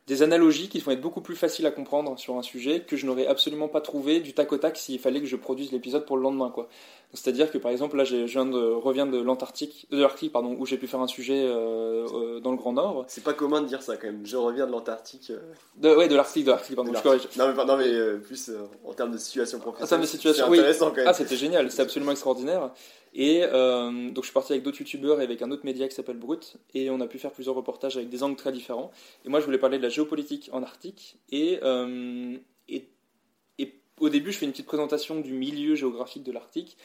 Speaker 2: des analogies qui vont être beaucoup plus faciles à comprendre sur un sujet que je n'aurais absolument pas trouvé du tac au tac s'il fallait que je produise l'épisode pour le lendemain. quoi. C'est-à-dire que par exemple là je viens de reviens de l'Antarctique, de l'Arctique pardon, où j'ai pu faire un sujet euh, euh, dans le Grand Nord.
Speaker 1: C'est pas commun de dire ça quand même. Je reviens de l'Antarctique. Euh.
Speaker 2: De, ouais de l'Arctique, de l'Arctique pardon.
Speaker 1: Non mais, non, mais plus en termes de situation professionnelle.
Speaker 2: c'est intéressant quand même. Ah c'était génial, c'est absolument extraordinaire. Et euh, donc je suis parti avec d'autres youtubeurs et avec un autre média qui s'appelle Brut, et on a pu faire plusieurs reportages avec des angles très différents. Et moi je voulais parler de la géopolitique en Arctique, et, euh, et au début je fais une petite présentation du milieu géographique de l'Arctique,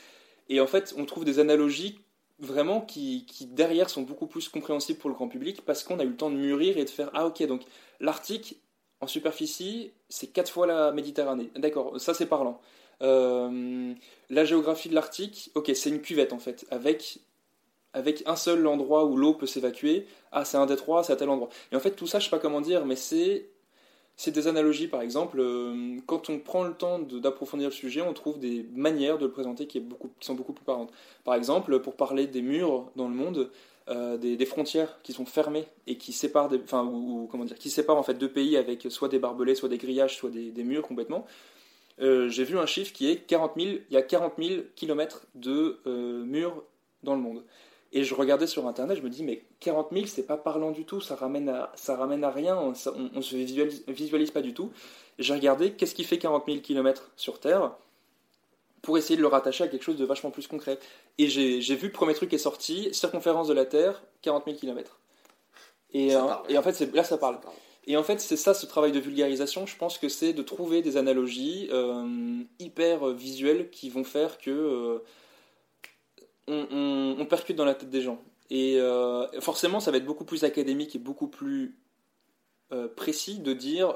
Speaker 2: et en fait on trouve des analogies vraiment qui, qui, derrière sont beaucoup plus compréhensibles pour le grand public parce qu'on a eu le temps de mûrir et de faire ah ok donc l'Arctique en superficie c'est quatre fois la Méditerranée. D'accord ça c'est parlant euh, la géographie de l'Arctique, ok, c'est une cuvette en fait, avec, avec un seul endroit où l'eau peut s'évacuer. Ah, c'est un détroit, c'est à tel endroit. Et en fait, tout ça, je sais pas comment dire, mais c'est c'est des analogies, par exemple. Euh, quand on prend le temps d'approfondir le sujet, on trouve des manières de le présenter qui, est beaucoup, qui, sont beaucoup plus parlantes. Par exemple, pour parler des murs dans le monde, euh, des, frontières qui sont fermées et qui séparent, des, enfin, ou, comment dire, qui séparent en fait deux pays avec soit des barbelés, soit des grillages, soit des, des murs complètement. Euh, j'ai vu un chiffre qui est 40 000, il y a 40 000 kilomètres de euh, murs dans le monde. Et je regardais sur internet, je me dis, mais 40 000, c'est pas parlant du tout, ça ramène à, ça ramène à rien, on, ne se visualise, visualise, pas du tout. J'ai regardé qu'est-ce qui fait 40 000 kilomètres sur Terre pour essayer de le rattacher à quelque chose de vachement plus concret. Et j'ai vu le premier truc qui est sorti, circonférence de la Terre, 40 000 kilomètres. Et, euh, et en fait, là, ça parle. Et en fait, c'est ça ce travail de vulgarisation. Je pense que c'est de trouver des analogies euh, hyper visuelles qui vont faire que euh, on, percute dans la tête des gens. Et euh, forcément, ça va être beaucoup plus académique et beaucoup plus précis de dire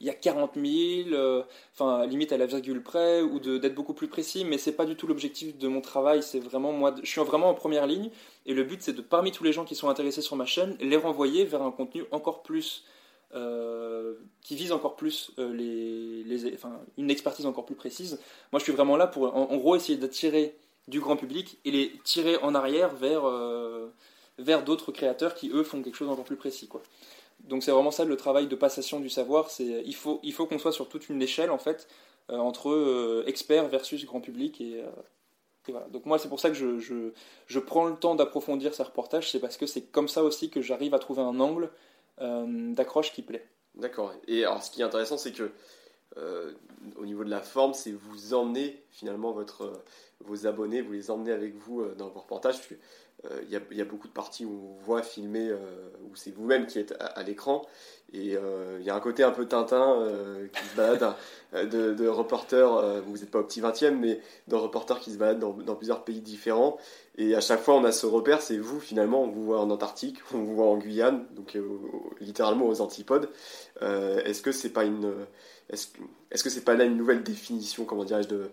Speaker 2: il y a 40 000, enfin limite à la virgule près, ou d'être beaucoup plus précis. Mais c'est pas du tout l'objectif de mon travail. C'est vraiment moi, je suis vraiment en première ligne. Et le but, c'est de parmi tous les gens qui sont intéressés sur ma chaîne, les renvoyer vers un contenu encore plus euh, qui vise encore plus euh, les, enfin, une expertise encore plus précise. Moi, je suis vraiment là pour, en, gros, essayer d'attirer du grand public et les tirer en arrière vers, euh, vers d'autres créateurs qui, eux, font quelque chose d'encore plus précis. Donc, c'est vraiment ça le travail de passation du savoir. Il faut, il faut qu'on soit sur toute une échelle, en fait, entre experts versus grand public. Donc, moi, c'est pour ça que je, je, prends le temps d'approfondir ces reportages. C'est parce que c'est comme ça aussi que j'arrive à trouver un angle d'accroche qui plaît.
Speaker 1: D'accord. Et alors, ce qui est intéressant, c'est que euh, au niveau de la forme, c'est vous emmener finalement votre, euh, vos abonnés, vous les emmenez avec vous dans vos reportages. Il y, y, a beaucoup de parties où on voit filmer, où c'est vous-même qui êtes à l'écran. Et euh, il y a un côté un peu Tintin euh, qui se balade, euh, de, de reporters, vous n'êtes pas au petit 20e, mais de reporters qui se baladent dans, dans, plusieurs pays différents. Et à chaque fois, on a ce repère, c'est vous finalement, on vous voit en Antarctique, on vous voit en Guyane, donc littéralement aux antipodes. est-ce que c'est pas une, est-ce, est-ce que c'est pas là une nouvelle définition, comment dirais-je, de,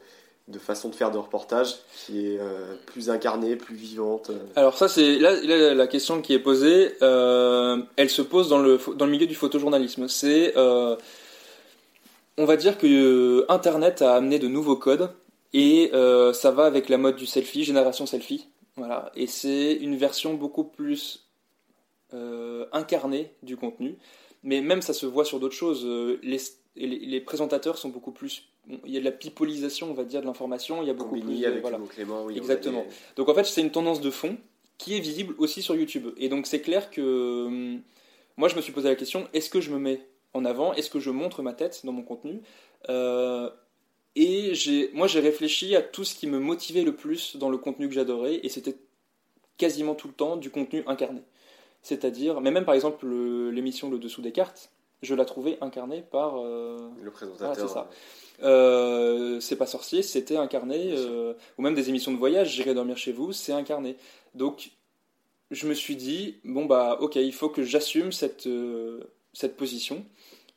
Speaker 1: de façon de faire de reportage qui est euh, plus incarnée, plus vivante euh.
Speaker 2: Alors ça c'est là, la question qui est posée, euh, elle se pose dans le dans le milieu du photojournalisme. C'est on va dire que Internet a amené de nouveaux codes et ça va avec la mode du selfie, génération selfie. Voilà, et c'est une version beaucoup plus incarnée du contenu. Mais même ça se voit sur d'autres choses. Les, les présentateurs sont beaucoup plus il y a de la pipolisation, on va dire, de l'information. Il y a beaucoup plus.
Speaker 1: Avec voilà. Clément, oui,
Speaker 2: Exactement. Donc en fait, c'est une tendance de fond qui est visible aussi sur YouTube. Et donc c'est clair que hum, moi, je me suis posé la question est-ce que je me mets en avant? Est-ce que je montre ma tête dans mon contenu? Euh, Et moi, j'ai réfléchi à tout ce qui me motivait le plus dans le contenu que j'adorais, et c'était quasiment tout le temps du contenu incarné. C'est-à-dire, mais même par exemple l'émission Le Dessous des cartes, je la trouvais incarnée par
Speaker 1: euh, le présentateur. c'est
Speaker 2: ça. Euh, c'est pas sorcier, c'était incarné, euh, ou même des émissions de voyage, j'irai dormir chez vous, c'est incarné. Donc je me suis dit, bon bah ok, il faut que j'assume cette, cette position.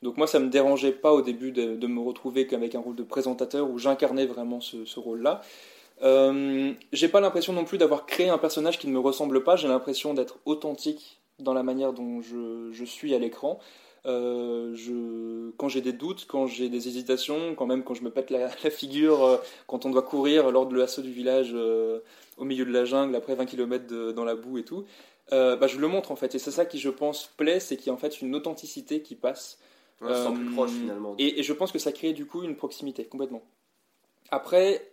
Speaker 2: Donc moi ça me dérangeait pas au début de, me retrouver qu'avec un rôle de présentateur où j'incarnais vraiment ce, rôle-là. j'ai pas l'impression non plus d'avoir créé un personnage qui ne me ressemble pas, j'ai l'impression d'être authentique dans la manière dont je, je suis à l'écran. Je, quand j'ai des doutes, quand j'ai des hésitations, quand même quand je me pète la, figure, quand on doit courir lors de l'assaut du village au milieu de la jungle après 20 km dans la boue et tout, bah, je le montre en fait. Et c'est ça qui, je pense, plaît, c'est qu'il y a en fait une authenticité qui passe.
Speaker 1: plus proche finalement.
Speaker 2: Et, et, je pense que ça crée du coup une proximité complètement. Après,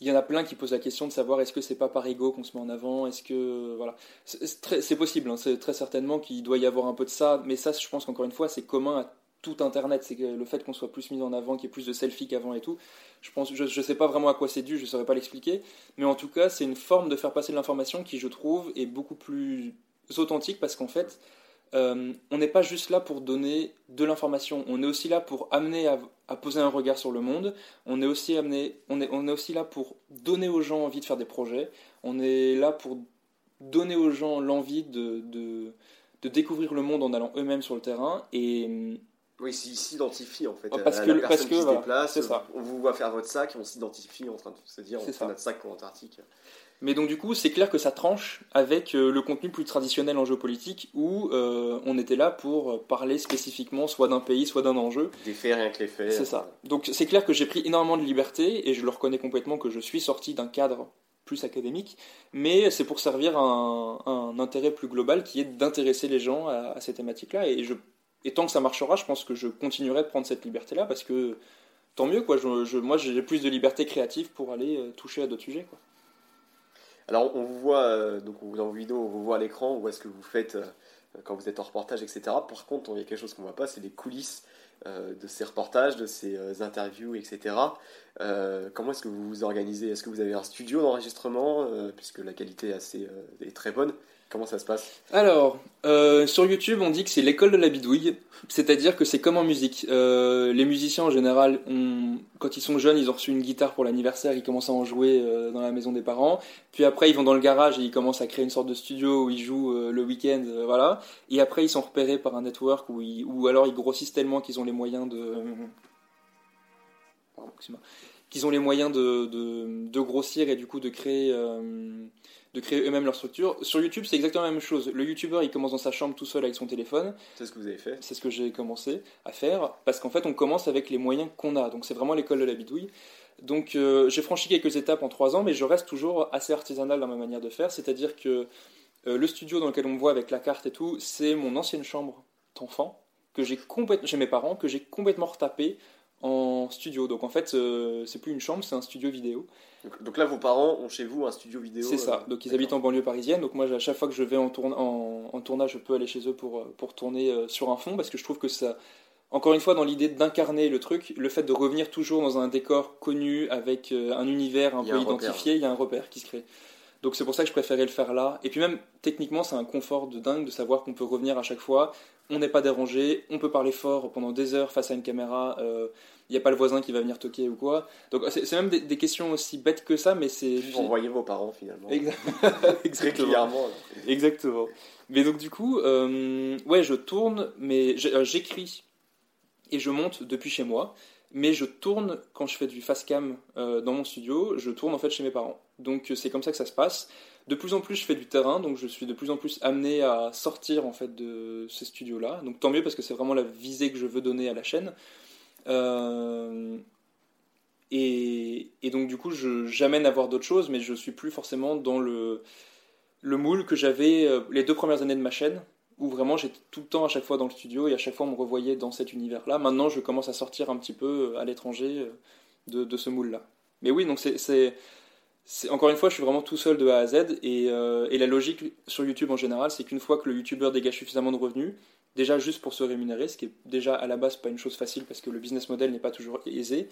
Speaker 2: il y en a plein qui posent la question de savoir est-ce que c'est pas par ego qu'on se met en avant, est-ce que voilà, c'est possible, hein, c'est très certainement qu'il doit y avoir un peu de ça, mais ça, je pense qu'encore une fois, c'est commun à tout Internet, c'est que le fait qu'on soit plus mis en avant, qu'il y ait plus de selfies qu'avant et tout, je pense, je, sais pas vraiment à quoi c'est dû, je saurais pas l'expliquer, mais en tout cas, c'est une forme de faire passer de l'information qui, je trouve, est beaucoup plus authentique parce qu'en fait, euh, on n'est pas juste là pour donner de l'information, on est aussi là pour amener à, poser un regard sur le monde, on est, aussi amené, on, est, on est aussi là pour donner aux gens envie de faire des projets, on est là pour donner aux gens l'envie de, de, découvrir le monde en allant eux-mêmes sur le terrain et
Speaker 1: oui, ils s'identifient en fait.
Speaker 2: Parce que, parce que,
Speaker 1: se déplace, ça. on vous voit faire votre sac, on s'identifie en train de se dire on fait notre sac pour l'Antarctique.
Speaker 2: Mais donc du coup, c'est clair que ça tranche avec euh, le contenu plus traditionnel en géopolitique où euh, on était là pour parler spécifiquement soit d'un pays, soit d'un enjeu.
Speaker 1: Des faits, rien que les faits.
Speaker 2: C'est ça. Donc c'est clair que j'ai pris énormément de liberté et je le reconnais complètement que je suis sorti d'un cadre plus académique, mais c'est pour servir un, un, intérêt plus global qui est d'intéresser les gens à, ces thématiques-là. Et, je, et tant que ça marchera, je pense que je continuerai de prendre cette liberté-là parce que tant mieux, quoi. Je, moi, j'ai plus de liberté créative pour aller euh, toucher à d'autres sujets, quoi.
Speaker 1: Alors on vous voit, euh, donc dans vos vidéos, on vous voit à l'écran, on voit ce que vous faites euh, quand vous êtes en reportage, etc. Par contre, il y a quelque chose qu'on ne voit pas, c'est les coulisses euh, de ces reportages, de ces interviews, etc. comment est-ce que vous vous organisez? Est-ce que vous avez un studio d'enregistrement, puisque la qualité est très bonne? Comment ça se passe
Speaker 2: Alors, euh, sur YouTube, on dit que c'est l'école de la bidouille, c'est-à-dire que c'est comme en musique. Euh, les musiciens, en général, quand ils sont jeunes, ils ont reçu une guitare pour l'anniversaire, ils commencent à en jouer euh, dans la maison des parents. Puis après, ils vont dans le garage et ils commencent à créer une sorte de studio où ils jouent le week-end, voilà. Et après, ils sont repérés par un network où ou alors ils grossissent tellement qu'ils ont les moyens de... Qu'ils ont les moyens de, de, grossir et du coup de créer de créer eux-mêmes leur structure. Sur YouTube, c'est exactement la même chose. Le YouTuber, il commence dans sa chambre tout seul avec son téléphone.
Speaker 1: C'est ce que vous avez fait
Speaker 2: C'est ce que j'ai commencé à faire, parce qu'en fait, on commence avec les moyens qu'on a. Donc c'est vraiment l'école de la bidouille. Donc euh, j'ai franchi quelques étapes en trois ans, mais je reste toujours assez artisanal dans ma manière de faire. C'est-à-dire que euh, le studio dans lequel on me voit avec la carte et tout, c'est mon ancienne chambre d'enfant que j'ai complètement, chez mes parents, que j'ai complètement retapé en studio. Donc en fait, euh, c'est plus une chambre, c'est un studio vidéo.
Speaker 1: Donc, là, vos parents ont chez vous un studio vidéo
Speaker 2: C'est ça. Euh, donc ils habitent en banlieue parisienne. Donc moi, à chaque fois que je vais en, en, tournage, je peux aller chez eux pour, euh, pour tourner sur un fond parce que je trouve que ça. Encore une fois, dans l'idée d'incarner le truc, le fait de revenir toujours dans un décor connu avec un univers un peu identifié, il y a un repère qui se crée. Donc c'est pour ça que je préférais le faire là. Et puis même techniquement, c'est un confort de dingue de savoir qu'on peut revenir à chaque fois. On n'est pas dérangé, on peut parler fort pendant des heures face à une caméra. Il euh, n'y a pas le voisin qui va venir toquer ou quoi. Donc c'est même des, questions aussi bêtes que ça, mais c'est.
Speaker 1: Vous envoyez vos parents finalement.
Speaker 2: Exactement. Exactement. Mais donc du coup, euh, ouais, je tourne, mais euh, j'écris et je monte depuis chez moi mais je tourne quand je fais du fast cam euh, dans mon studio, je tourne en fait chez mes parents. Donc euh, c'est comme ça que ça se passe. De plus en plus, je fais du terrain, donc je suis de plus en plus amené à sortir en fait de ces studios-là. Donc tant mieux parce que c'est vraiment la visée que je veux donner à la chaîne. Euh, et, donc du coup, j'amène à voir d'autres choses, mais je suis plus forcément dans le le moule que j'avais les deux premières années de ma chaîne où vraiment j'étais tout le temps à chaque fois dans le studio et à chaque fois on me revoyait dans cet univers-là. Maintenant, je commence à sortir un petit peu euh, à l'étranger euh, de, ce moule-là. Mais oui, donc c'est encore une fois, je suis vraiment tout seul de A à Z et, euh, et la logique sur YouTube en général, c'est qu'une fois que le YouTuber dégage suffisamment de revenus, déjà juste pour se rémunérer, ce qui est déjà à la base pas une chose facile parce que le business model n'est pas toujours aisé.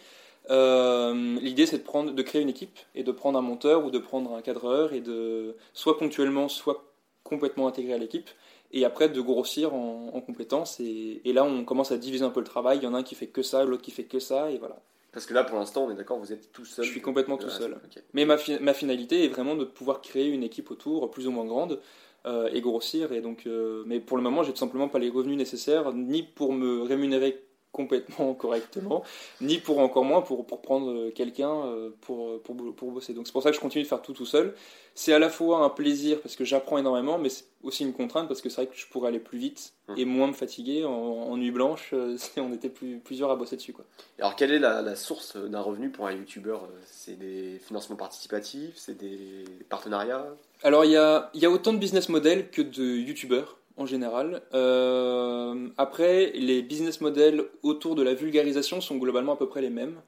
Speaker 2: L'idée c'est de de créer une équipe et de prendre un monteur ou de prendre un cadreur et de soit ponctuellement, soit complètement intégrer à l'équipe et après de grossir en, compétences. Et, là, on commence à diviser un peu le travail. Il y en a un qui fait que ça, l'autre qui fait que ça, et voilà.
Speaker 1: Parce que là, pour l'instant, on est d'accord, vous êtes tout seul.
Speaker 2: Je suis complètement tout seul. Mais ma, ma, finalité est vraiment de pouvoir créer une équipe autour, plus ou moins grande, euh, et grossir. Et donc, euh, mais pour le moment, j'ai tout simplement pas les revenus nécessaires, ni pour me rémunérer complètement correctement, ni pour encore moins pour, pour prendre quelqu'un pour, pour, pour bosser. Donc c'est pour ça que je continue de faire tout tout seul. C'est à la fois un plaisir parce que j'apprends énormément, mais c'est aussi une contrainte parce que c'est vrai que je pourrais aller plus vite mmh. et moins me fatiguer en, nuit blanche si on était plus, plusieurs à bosser dessus. Quoi.
Speaker 1: Alors quelle est la, la source d'un revenu pour un youtubeur? C'est des financements participatifs C'est des partenariats?
Speaker 2: Alors il y a, y a autant de business models que de youtubeurs en général. Euh, après, les business models autour de la vulgarisation sont globalement à peu près les mêmes.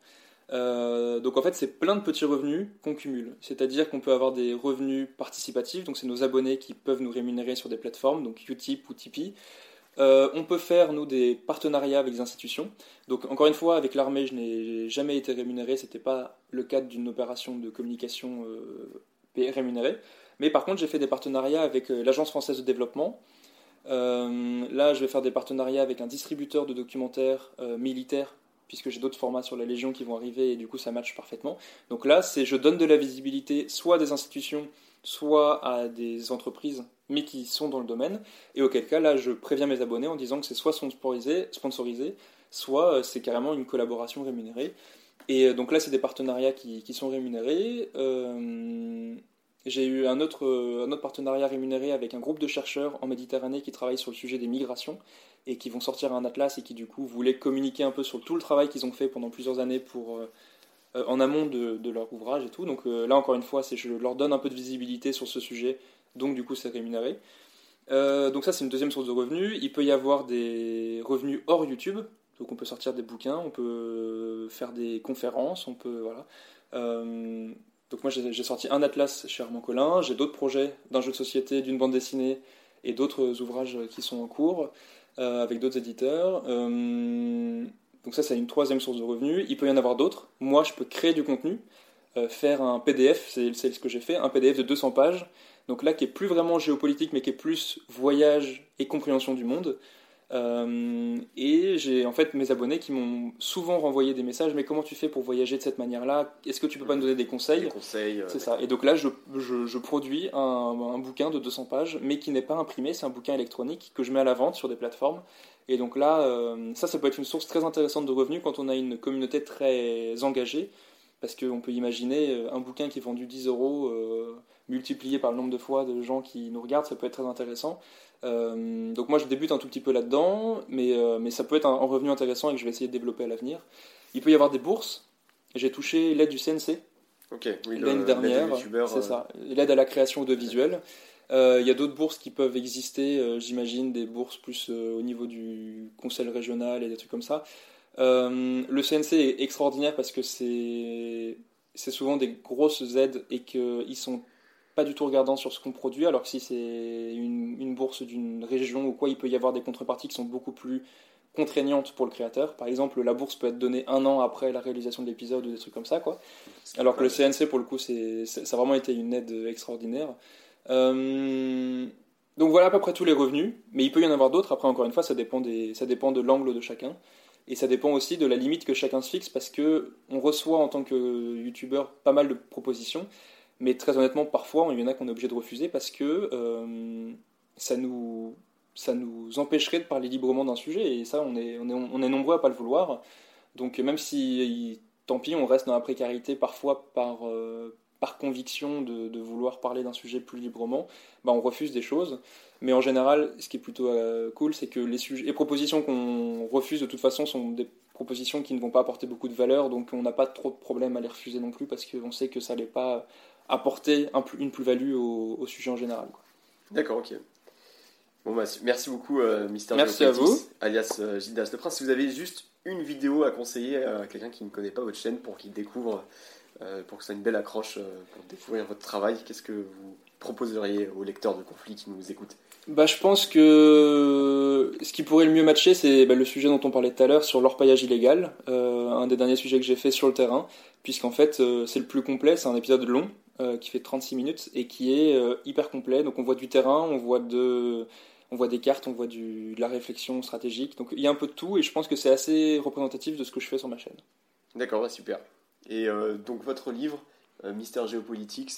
Speaker 2: Euh, donc en fait, c'est plein de petits revenus qu'on cumule. C'est-à-dire qu'on peut avoir des revenus participatifs, donc c'est nos abonnés qui peuvent nous rémunérer sur des plateformes, donc Utip ou Tipeee. Euh, on peut faire, nous, des partenariats avec des institutions. Donc, encore une fois, avec l'armée, je n'ai jamais été rémunéré. Ce n'était pas le cadre d'une opération de communication rémunérée. Mais par contre, j'ai fait des partenariats avec l'Agence française de développement, euh, là, je vais faire des partenariats avec un distributeur de documentaires euh, militaires, puisque j'ai d'autres formats sur la Légion qui vont arriver et du coup ça match parfaitement. Donc là, c'est je donne de la visibilité soit à des institutions, soit à des entreprises, mais qui sont dans le domaine. Et auquel cas, là, je préviens mes abonnés en disant que c'est soit sponsorisé, soit euh, c'est carrément une collaboration rémunérée. Et donc là, c'est des partenariats qui sont rémunérés. J'ai eu un autre, euh, un autre partenariat rémunéré avec un groupe de chercheurs en Méditerranée qui travaillent sur le sujet des migrations et qui vont sortir un atlas et qui du coup voulaient communiquer un peu sur tout le travail qu'ils ont fait pendant plusieurs années pour, euh, euh, en amont de, leur ouvrage et tout. Donc là encore une fois, je leur donne un peu de visibilité sur ce sujet, donc du coup c'est rémunéré. donc ça c'est une deuxième source de revenus. Il peut y avoir des revenus hors YouTube, donc on peut sortir des bouquins, on peut faire des conférences, on peut voilà. Donc moi j'ai sorti un atlas chez Armand Collin, j'ai d'autres projets d'un jeu de société, d'une bande dessinée et d'autres ouvrages qui sont en cours euh, avec d'autres éditeurs. Euh, donc ça c'est une troisième source de revenus. Il peut y en avoir d'autres. Moi je peux créer du contenu, euh, faire un PDF, c'est ce que j'ai fait, un PDF de 200 pages. Donc là qui est plus vraiment géopolitique mais qui est plus voyage et compréhension du monde. Euh, et j'ai en fait mes abonnés qui m'ont souvent renvoyé des messages. Mais comment tu fais pour voyager de cette manière-là? Est-ce que tu peux pas nous donner des conseils?
Speaker 1: Des conseils. Euh,
Speaker 2: c'est ça. Et donc là, je, je, produis un, un, bouquin de 200 pages, mais qui n'est pas imprimé. C'est un bouquin électronique que je mets à la vente sur des plateformes. Et donc là, euh, ça, ça peut être une source très intéressante de revenus quand on a une communauté très engagée. Parce qu'on peut imaginer un bouquin qui est vendu 10 euros multiplié par le nombre de fois de gens qui nous regardent, ça peut être très intéressant. Euh, donc moi je débute un tout petit peu là-dedans, mais, euh, mais ça peut être un, revenu intéressant et que je vais essayer de développer à l'avenir. Il peut y avoir des bourses. J'ai touché l'aide du CNC l'année dernière, c'est euh. ça, l'aide à la création audiovisuelle. Il y a d'autres bourses qui peuvent exister, j'imagine des bourses plus au niveau du conseil régional et des trucs comme ça. le CNC est extraordinaire parce que c'est c'est souvent des grosses aides et qu'ils sont pas du tout regardant sur ce qu'on produit, alors que si c'est une, bourse d'une région ou quoi, il peut y avoir des contreparties qui sont beaucoup plus contraignantes pour le créateur. Par exemple, la bourse peut être donnée un an après la réalisation de l'épisode ou des trucs comme ça, quoi. Alors que le CNC, pour le coup, c'est, ça a vraiment été une aide extraordinaire. Euh, donc voilà à peu près tous les revenus, mais il peut y en avoir d'autres. Après, encore une fois, ça dépend, des, ça dépend de l'angle de chacun. Et ça dépend aussi de la limite que chacun se fixe parce que on reçoit en tant que youtubeur pas mal de propositions. Mais très honnêtement, parfois, il y en a qu'on est obligé de refuser parce que euh, ça, nous, ça nous empêcherait de parler librement d'un sujet. Et ça, on est, on est, on est nombreux à pas le vouloir. Donc même si, tant pis, on reste dans la précarité parfois par, euh, par conviction de, vouloir parler d'un sujet plus librement, bah, on refuse des choses. Mais en général, ce qui est plutôt euh, cool, c'est que les, sujets, les propositions qu'on refuse de toute façon sont des propositions qui ne vont pas apporter beaucoup de valeur, donc on n'a pas trop de problème à les refuser non plus parce qu'on sait que ça n'est pas apporter une plus-value au, sujet en général.
Speaker 1: D'accord, ok. Bon, bah, merci beaucoup, euh, Mister
Speaker 2: Merci à vous.
Speaker 1: Alias euh, Gildas Le Prince. Si vous avez juste une vidéo à conseiller à quelqu'un qui ne connaît pas votre chaîne pour qu'il découvre, euh, pour que ça ait une belle accroche pour découvrir votre travail, qu'est-ce que vous proposeriez aux lecteurs de conflit qui nous écoutent?
Speaker 2: Bah, je pense que ce qui pourrait le mieux matcher, c'est bah, le sujet dont on parlait tout à l'heure sur l'orpaillage illégal, un des derniers sujets que j'ai fait sur le terrain, puisqu'en fait c'est le plus complet, c'est un épisode long, euh, qui fait 36 minutes et qui est euh, hyper complet. Donc on voit du terrain, on voit de on voit des cartes, on voit du, de la réflexion stratégique. Donc il y a un peu de tout et je pense que c'est assez représentatif de ce que je fais sur ma chaîne.
Speaker 1: D'accord, super. Et euh, donc votre livre, Mystère Géopolitics,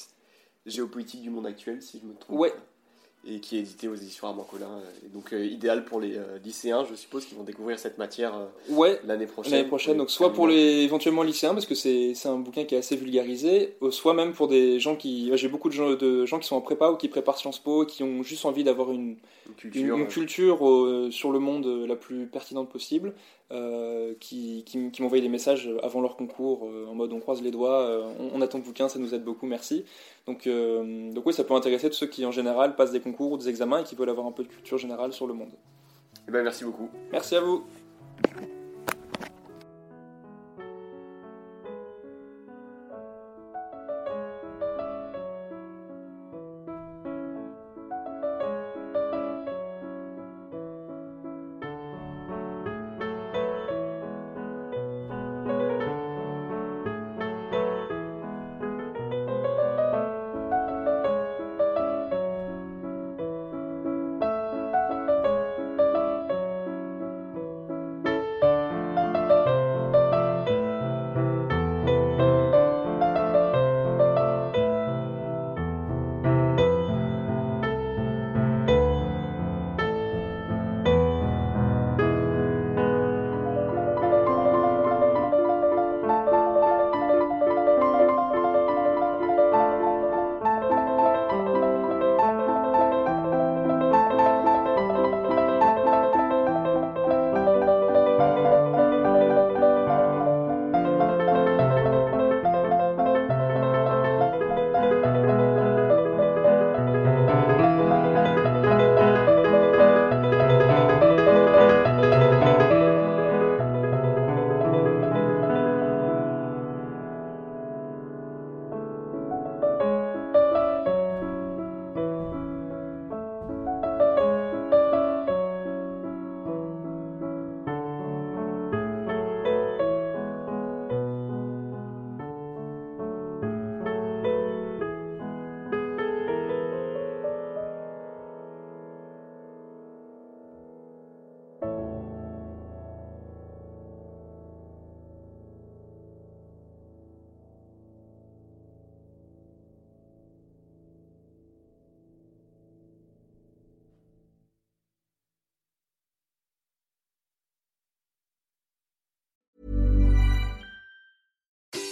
Speaker 1: géopolitique du monde actuel, si je me trompe.
Speaker 2: Ouais.
Speaker 1: Et qui est édité aux éditions Armancolin. Et donc euh, idéal pour les euh, lycéens, je suppose, qui vont découvrir cette matière euh,
Speaker 2: Ouais,
Speaker 1: l'année prochaine.
Speaker 2: l'année prochaine. Donc soit pour les éventuellement lycéens parce que c'est un bouquin qui est assez vulgarisé, soit même pour des gens qui j'ai beaucoup de gens de gens qui sont en prépa ou qui préparent Sciences Po, qui ont juste envie d'avoir une
Speaker 1: Une culture.
Speaker 2: une culture sur le monde la plus pertinente possible, qui, qui, qui m'envoyaient des messages avant leur concours en mode on croise les doigts, on, on attend le bouquin, ça nous aide beaucoup, merci. Donc, donc oui, ça peut intéresser tous ceux qui en général passent des concours ou des examens et qui veulent avoir un peu de culture générale sur le monde.
Speaker 1: Eh ben, merci beaucoup.
Speaker 2: Merci à vous.